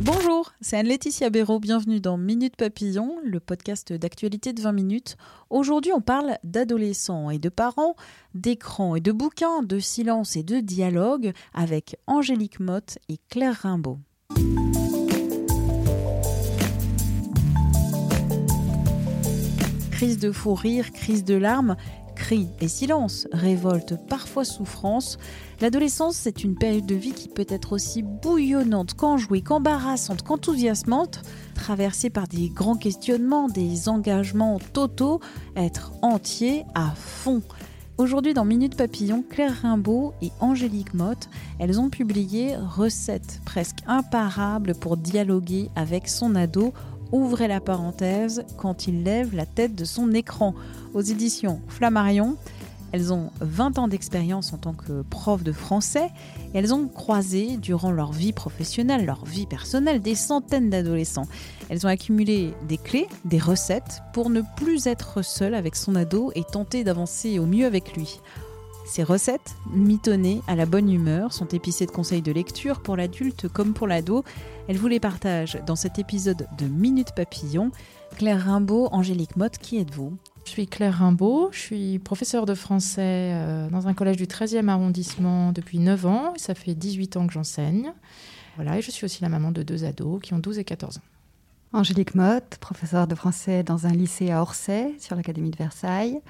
Bonjour, c'est Anne-Laetitia Béraud. Bienvenue dans Minute Papillon, le podcast d'actualité de 20 minutes. Aujourd'hui, on parle d'adolescents et de parents, d'écrans et de bouquins, de silence et de dialogue avec Angélique Motte et Claire Rimbaud. Crise de fou rire, crise de larmes, cris et silence, révolte, parfois souffrance. L'adolescence, c'est une période de vie qui peut être aussi bouillonnante qu'enjouée, qu'embarrassante, qu'enthousiasmante, traversée par des grands questionnements, des engagements totaux, être entier à fond. Aujourd'hui, dans Minute Papillon, Claire Rimbaud et Angélique Motte, elles ont publié Recettes presque imparables pour dialoguer avec son ado Ouvrez la parenthèse quand il lève la tête de son écran aux éditions Flammarion. Elles ont 20 ans d'expérience en tant que prof de français et elles ont croisé durant leur vie professionnelle, leur vie personnelle, des centaines d'adolescents. Elles ont accumulé des clés, des recettes pour ne plus être seules avec son ado et tenter d'avancer au mieux avec lui. Ces recettes, mitonnées à la bonne humeur, sont épicées de conseils de lecture pour l'adulte comme pour l'ado. Elles vous les partagent dans cet épisode de Minute Papillon. Claire Rimbaud, Angélique Motte, qui êtes-vous? Je suis Claire Rimbaud, je suis professeure de français euh, dans un collège du 13e arrondissement depuis 9 ans. Ça fait 18 ans que j'enseigne. Voilà, et je suis aussi la maman de deux ados qui ont 12 et 14 ans. Angélique Motte, professeure de français dans un lycée à Orsay, sur l'Académie de Versailles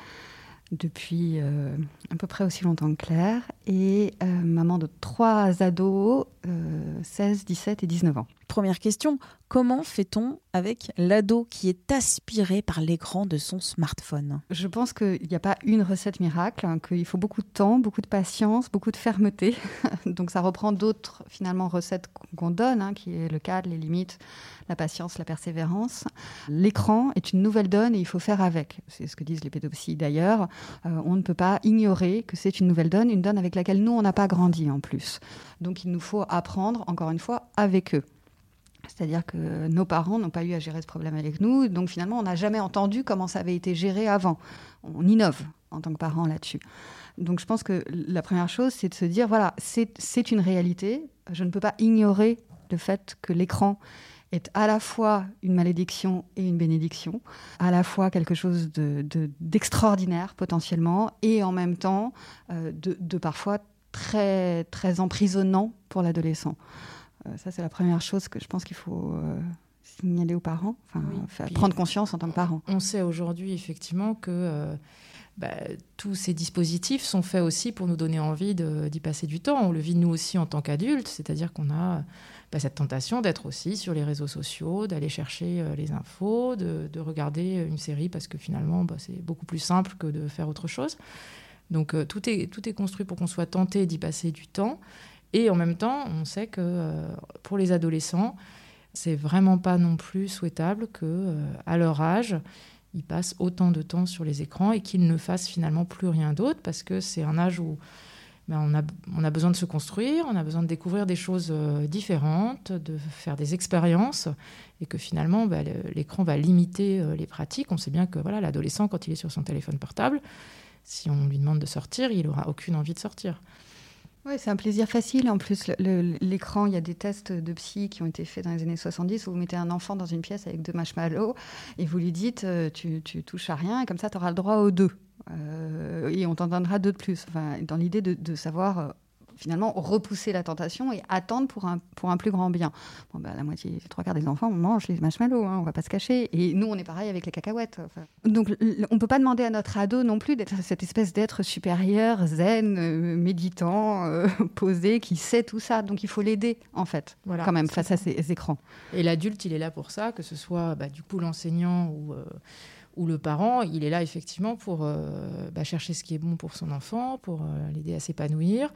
depuis euh, à peu près aussi longtemps que Claire, et euh, maman de trois ados, 16, euh, 17 et 19 ans. Première question, comment fait-on avec l'ado qui est aspiré par l'écran de son smartphone? Je pense qu'il n'y a pas une recette miracle, hein, qu'il faut beaucoup de temps, beaucoup de patience, beaucoup de fermeté. Donc ça reprend d'autres finalement recettes qu'on donne, hein, qui est le cadre, les limites, la patience, la persévérance. L'écran est une nouvelle donne et il faut faire avec. C'est ce que disent les pédopsies d'ailleurs. Euh, on ne peut pas ignorer que c'est une nouvelle donne, une donne avec laquelle nous, on n'a pas grandi en plus. Donc il nous faut apprendre, encore une fois, avec eux. C'est-à-dire que nos parents n'ont pas eu à gérer ce problème avec nous, donc finalement, on n'a jamais entendu comment ça avait été géré avant. On innove en tant que parents là-dessus. Donc je pense que la première chose, c'est de se dire, voilà, c'est une réalité. Je ne peux pas ignorer le fait que l'écran est à la fois une malédiction et une bénédiction, à la fois quelque chose d'extraordinaire de, potentiellement, et en même temps euh, de, de, parfois très, très emprisonnant pour l'adolescent. Euh, ça, c'est la première chose que je pense qu'il faut euh, signaler aux parents, enfin, prendre conscience en tant que parent. On sait aujourd'hui effectivement que euh, bah, tous ces dispositifs sont faits aussi pour nous donner envie d'y passer du temps. On le vit nous aussi en tant qu'adultes, c'est-à-dire qu'on a bah, cette tentation d'être aussi sur les réseaux sociaux, d'aller chercher les infos, de, regarder une série parce que finalement bah, c'est beaucoup plus simple que de faire autre chose. Donc tout, est, tout est construit pour qu'on soit tenté d'y passer du temps. Et en même temps, on sait que euh, pour les adolescents, c'est vraiment pas non plus souhaitable que euh, à leur âge, ils passent autant de temps sur les écrans et qu'ils ne fassent finalement plus rien d'autre parce que c'est un âge où ben, on, a, besoin de se construire, on a besoin de découvrir des choses euh, différentes, de faire des expériences et que finalement ben, l'écran va limiter les pratiques. On sait bien que voilà l'adolescent quand il est sur son téléphone portable, si on lui demande de sortir, il n'aura aucune envie de sortir. Oui, c'est un plaisir facile. En plus, l'écran, il y a des tests de psy qui ont été faits dans les années 70 où vous mettez un enfant dans une pièce avec deux marshmallows et vous lui dites euh, tu, tu touches à rien et comme ça, tu auras le droit aux deux. Euh, et on t'en donnera deux de plus. Enfin, dans l'idée de, savoir euh, finalement repousser la tentation et attendre pour un, pour un plus grand bien. Bon, bah, la moitié, trois quarts des enfants mangent les marshmallows, hein, on va pas se cacher. Et nous, on est pareil avec les cacahuètes. Donc, on peut pas demander à notre ado non plus d'être cette espèce d'être supérieur, zen, euh, méditant, euh, posé, qui sait tout ça. Donc, il faut l'aider, en fait, voilà, quand même, face à ces écrans. Et l'adulte, il est là pour ça, que ce soit bah, du coup l'enseignant ou. Euh, où le parent, il est là effectivement pour bah, chercher ce qui est bon pour son enfant, pour l'aider à s'épanouir.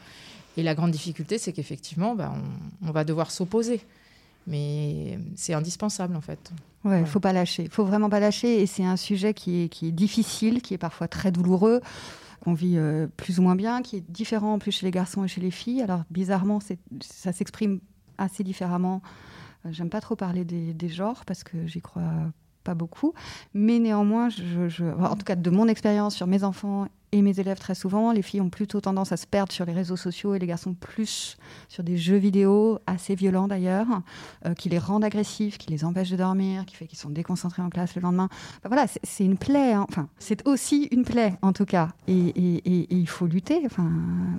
Et la grande difficulté, c'est qu'effectivement, bah, on, va devoir s'opposer. Mais c'est indispensable en fait. Ouais, il faut pas lâcher. Il faut vraiment pas lâcher. Et c'est un sujet qui est, qui est difficile, qui est parfois très douloureux qu'on vit euh, plus ou moins bien, qui est différent en plus chez les garçons et chez les filles. Alors bizarrement, ça s'exprime assez différemment. Euh, j'aime pas trop parler des, des genres parce que j'y crois pas beaucoup, mais néanmoins, je, en tout cas de mon expérience sur mes enfants et mes élèves très souvent, les filles ont plutôt tendance à se perdre sur les réseaux sociaux et les garçons plus sur des jeux vidéo assez violents d'ailleurs, euh, qui les rendent agressifs, qui les empêchent de dormir, qui fait qu'ils sont déconcentrés en classe le lendemain. voilà, c'est une plaie. Hein. Enfin, c'est aussi une plaie en tout cas, et, il faut lutter. Enfin,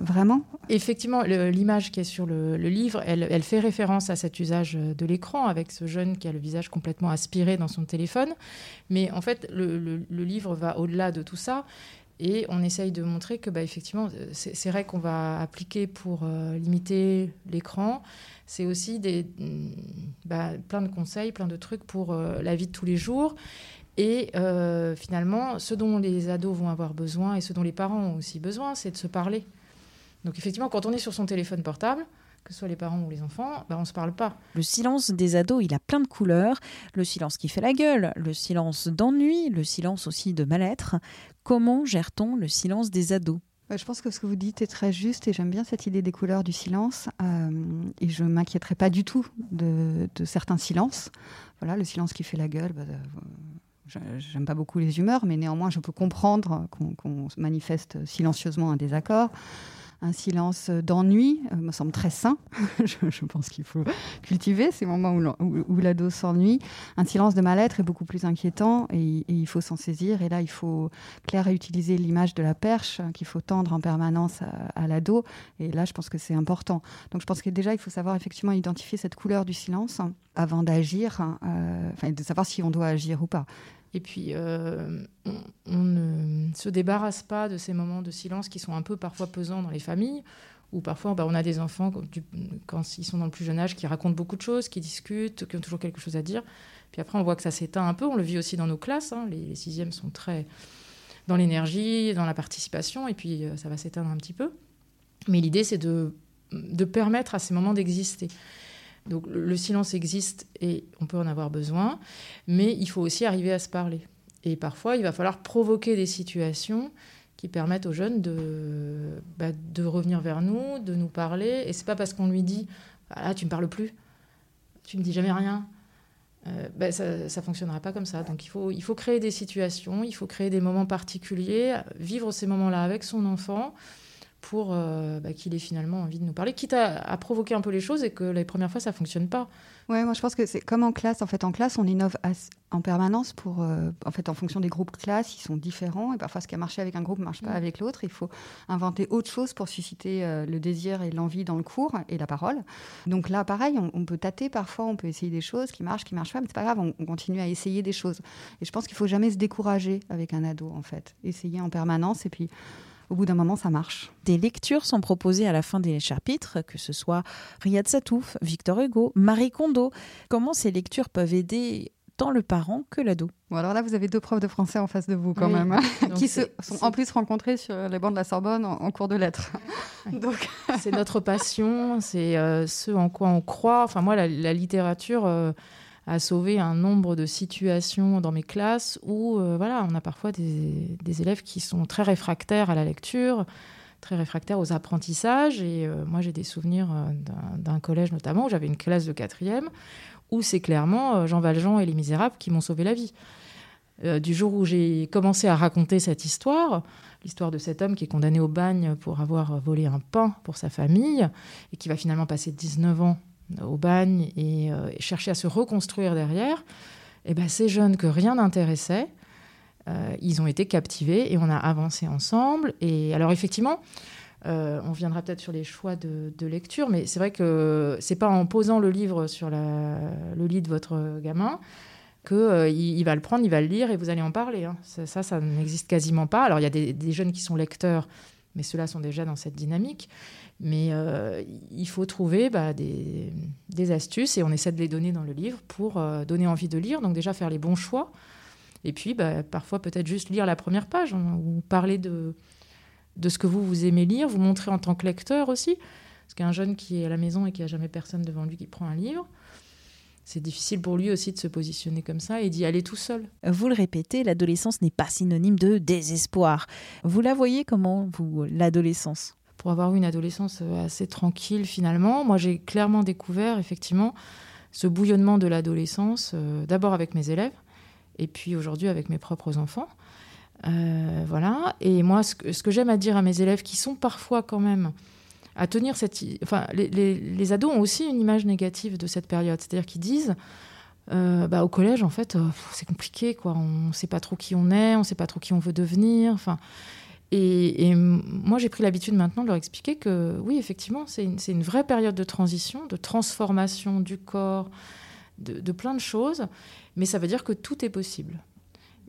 vraiment. Effectivement, l'image qui est sur le, livre, elle, fait référence à cet usage de l'écran avec ce jeune qui a le visage complètement aspiré dans son téléphone. Mais en fait, le livre va au-delà de tout ça. Et on essaye de montrer que, bah, effectivement, ces règles qu'on va appliquer pour euh, limiter l'écran, c'est aussi des, mm, bah, plein de conseils, plein de trucs pour euh, la vie de tous les jours. Et euh, finalement, ce dont les ados vont avoir besoin et ce dont les parents ont aussi besoin, c'est de se parler. Donc effectivement, quand on est sur son téléphone portable, que ce soit les parents ou les enfants, bah, on ne se parle pas. Le silence des ados, il a plein de couleurs. Le silence qui fait la gueule, le silence d'ennui, le silence aussi de mal-être. Comment gère-t-on le silence des ados? Je pense que ce que vous dites est très juste et j'aime bien cette idée des couleurs du silence. Euh, et je ne m'inquiéterai pas du tout de, certains silences. Voilà, le silence qui fait la gueule. Bah, euh, J'aime pas beaucoup les humeurs, mais néanmoins, je peux comprendre qu'on manifeste silencieusement un désaccord un silence d'ennui euh, me semble très sain. je, pense qu'il faut cultiver ces moments où, l'ado s'ennuie. Un silence de mal-être est beaucoup plus inquiétant et, il faut s'en saisir. Et là, il faut Claire utiliser l'image de la perche qu'il faut tendre en permanence à, l'ado. Et là, je pense que c'est important. Donc, je pense que déjà, il faut savoir effectivement identifier cette couleur du silence avant d'agir, euh, enfin, de savoir si on doit agir ou pas. Et puis, euh, on, ne se débarrasse pas de ces moments de silence qui sont un peu parfois pesants dans les familles, où parfois bah, on a des enfants, quand ils sont dans le plus jeune âge, qui racontent beaucoup de choses, qui discutent, qui ont toujours quelque chose à dire. Puis après, on voit que ça s'éteint un peu. On le vit aussi dans nos classes. Hein. Les, sixièmes sont très dans l'énergie, dans la participation, et puis euh, ça va s'éteindre un petit peu. Mais l'idée, c'est de, de permettre à ces moments d'exister. Donc le silence existe et on peut en avoir besoin, mais il faut aussi arriver à se parler. Et parfois, il va falloir provoquer des situations qui permettent aux jeunes de, bah, de revenir vers nous, de nous parler. Et c'est pas parce qu'on lui dit ah, tu me parles plus, tu me dis jamais rien. Euh, bah, ça ne fonctionnera pas comme ça. Donc il faut, il faut créer des situations, il faut créer des moments particuliers, vivre ces moments-là avec son enfant pour euh, bah, qu'il ait finalement envie de nous parler, quitte à, provoquer un peu les choses et que les premières fois ça fonctionne pas. Ouais, moi je pense que c'est comme en classe. En fait, en classe, on innove en permanence pour, euh, en fait, en fonction des groupes classe, ils sont différents et parfois ce qui a marché avec un groupe ne marche pas mm. avec l'autre. Il faut inventer autre chose pour susciter euh, le désir et l'envie dans le cours et la parole. Donc là, pareil, on, peut tâter parfois, on peut essayer des choses qui marchent, qui marchent pas, mais c'est pas grave, on, on, continue à essayer des choses. Et je pense qu'il faut jamais se décourager avec un ado, en fait, essayer en permanence et puis au bout d'un moment, ça marche. Des lectures sont proposées à la fin des chapitres, que ce soit Riyad Satouf, Victor Hugo, Marie Kondo. Comment ces lectures peuvent aider tant le parent que l'ado? Bon, alors là, vous avez deux profs de français en face de vous quand même, hein, qui se sont en plus rencontrés sur les bancs de la Sorbonne en, cours de lettres. Donc, c'est notre passion, c'est euh, ce en quoi on croit. Enfin, moi, la, littérature. Euh, à sauver un nombre de situations dans mes classes où euh, voilà, on a parfois des, élèves qui sont très réfractaires à la lecture, très réfractaires aux apprentissages. Et euh, moi, j'ai des souvenirs euh, d'un collège notamment où j'avais une classe de quatrième où c'est clairement Jean Valjean et Les Misérables qui m'ont sauvé la vie. du jour où j'ai commencé à raconter cette histoire, l'histoire de cet homme qui est condamné au bagne pour avoir volé un pain pour sa famille et qui va finalement passer 19 ans au bagne et, euh, chercher à se reconstruire derrière, et eh ben, ces jeunes que rien n'intéressait, euh, ils ont été captivés et on a avancé ensemble. Et alors effectivement, euh, on viendra peut-être sur les choix de, lecture, mais c'est vrai que c'est pas en posant le livre sur le lit de votre gamin qu'il il va le prendre, il va le lire et vous allez en parler. Hein. Ça, ça, n'existe quasiment pas. Alors il y a des jeunes qui sont lecteurs, mais ceux-là sont déjà dans cette dynamique. Mais euh, il faut trouver bah, des, astuces et on essaie de les donner dans le livre pour euh, donner envie de lire. Donc déjà faire les bons choix. Et puis, bah, parfois, peut-être juste lire la première page hein, ou parler de, de ce que vous, vous aimez lire, vous montrer en tant que lecteur aussi. Parce qu'un jeune qui est à la maison et qui a jamais personne devant lui qui prend un livre, c'est difficile pour lui aussi de se positionner comme ça et d'y aller tout seul. Vous le répétez, l'adolescence n'est pas synonyme de désespoir. Vous la voyez comment, vous, l'adolescence? Pour avoir eu une adolescence euh, assez tranquille finalement, moi j'ai clairement découvert effectivement ce bouillonnement de l'adolescence, euh, d'abord avec mes élèves, et puis aujourd'hui avec mes propres enfants. Euh, voilà. Et moi, ce que, j'aime à dire à mes élèves qui sont parfois quand même à tenir cette. Enfin, les, les, les ados ont aussi une image négative de cette période. C'est-à-dire qu'ils disent. Bah, au collège, en fait, c'est compliqué, quoi. On ne sait pas trop qui on est, on ne sait pas trop qui on veut devenir. Enfin, et, moi, j'ai pris l'habitude maintenant de leur expliquer que, oui, effectivement, c'est une, vraie période de transition, de transformation du corps, de, plein de choses. Mais ça veut dire que tout est possible.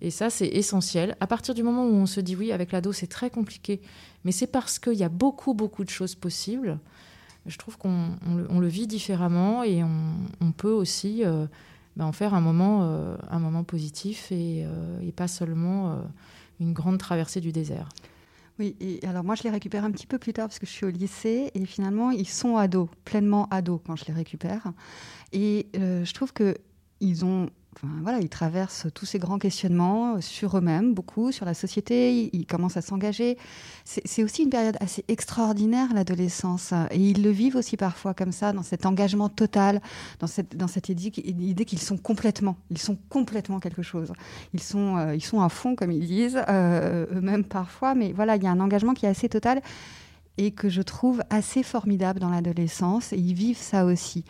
Et ça, c'est essentiel. À partir du moment où on se dit oui, avec l'ado, c'est très compliqué, mais c'est parce qu'il y a beaucoup, beaucoup de choses possibles. Je trouve qu'on on le, vit différemment et on, peut aussi euh, ben, en faire un moment, euh, un moment positif et, euh, pas seulement une grande traversée du désert. Oui, et alors moi je les récupère un petit peu plus tard parce que je suis au lycée et finalement ils sont ados, pleinement ados quand je les récupère. Et euh, je trouve que ils ont Voilà, ils traversent tous ces grands questionnements sur eux-mêmes, beaucoup, sur la société, ils, commencent à s'engager. C'est aussi une période assez extraordinaire, l'adolescence. Et ils le vivent aussi parfois comme ça, dans cet engagement total, dans cette, idée qu'ils sont complètement, ils sont complètement quelque chose. Ils sont, euh, ils sont à fond, comme ils disent, euh, eux-mêmes parfois, mais voilà, il y a un engagement qui est assez total et que je trouve assez formidable dans l'adolescence. Et ils vivent ça aussi.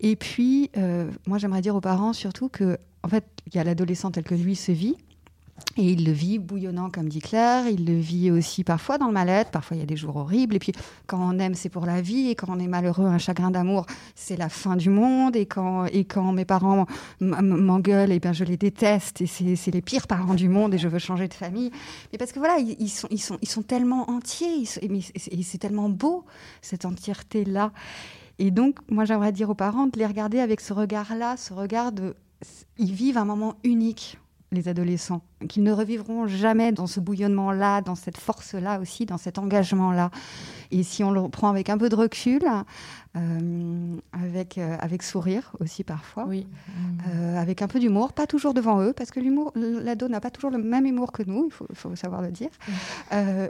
Et puis, euh, moi, j'aimerais dire aux parents surtout que, en fait, il y a l'adolescent tel que lui se vit. Et il le vit bouillonnant, comme dit Claire. Il le vit aussi parfois dans le mal-être. Parfois, il y a des jours horribles. Et puis, quand on aime, c'est pour la vie. Et quand on est malheureux, un chagrin d'amour, c'est la fin du monde. Et quand, mes parents m'engueulent, eh bien, je les déteste. Et c'est les pires parents du monde. Et je veux changer de famille. Mais parce que voilà, ils, sont, ils, sont, ils sont tellement entiers. et c'est tellement beau, cette entièreté-là. Et donc, moi, j'aimerais dire aux parents de les regarder avec ce regard-là, ce regard de. Ils vivent un moment unique les adolescents, qu'ils ne revivront jamais dans ce bouillonnement-là, dans cette force-là aussi, dans cet engagement-là. Et si on le prend avec un peu de recul, euh, avec, euh, avec sourire aussi parfois, oui. euh, avec un peu d'humour, pas toujours devant eux, parce que l'humour, l'ado n'a pas toujours le même humour que nous, il faut, faut savoir le dire,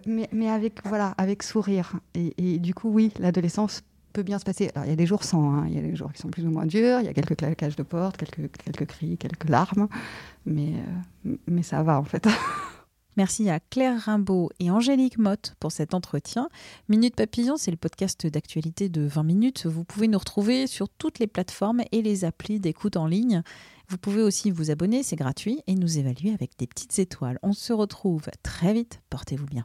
mais, mais avec, voilà, avec sourire. Et, et du coup, oui, l'adolescence peut bien se passer. Alors, il y a des jours sans, hein. il y a des jours qui sont plus ou moins durs, il y a quelques claquages de porte, quelques, quelques cris, quelques larmes, mais, euh, mais ça va en fait. Merci à Claire Rimbaud et Angélique Motte pour cet entretien. Minute Papillon, c'est le podcast d'actualité de 20 minutes. Vous pouvez nous retrouver sur toutes les plateformes et les applis d'écoute en ligne. Vous pouvez aussi vous abonner, c'est gratuit, et nous évaluer avec des petites étoiles. On se retrouve très vite. Portez-vous bien.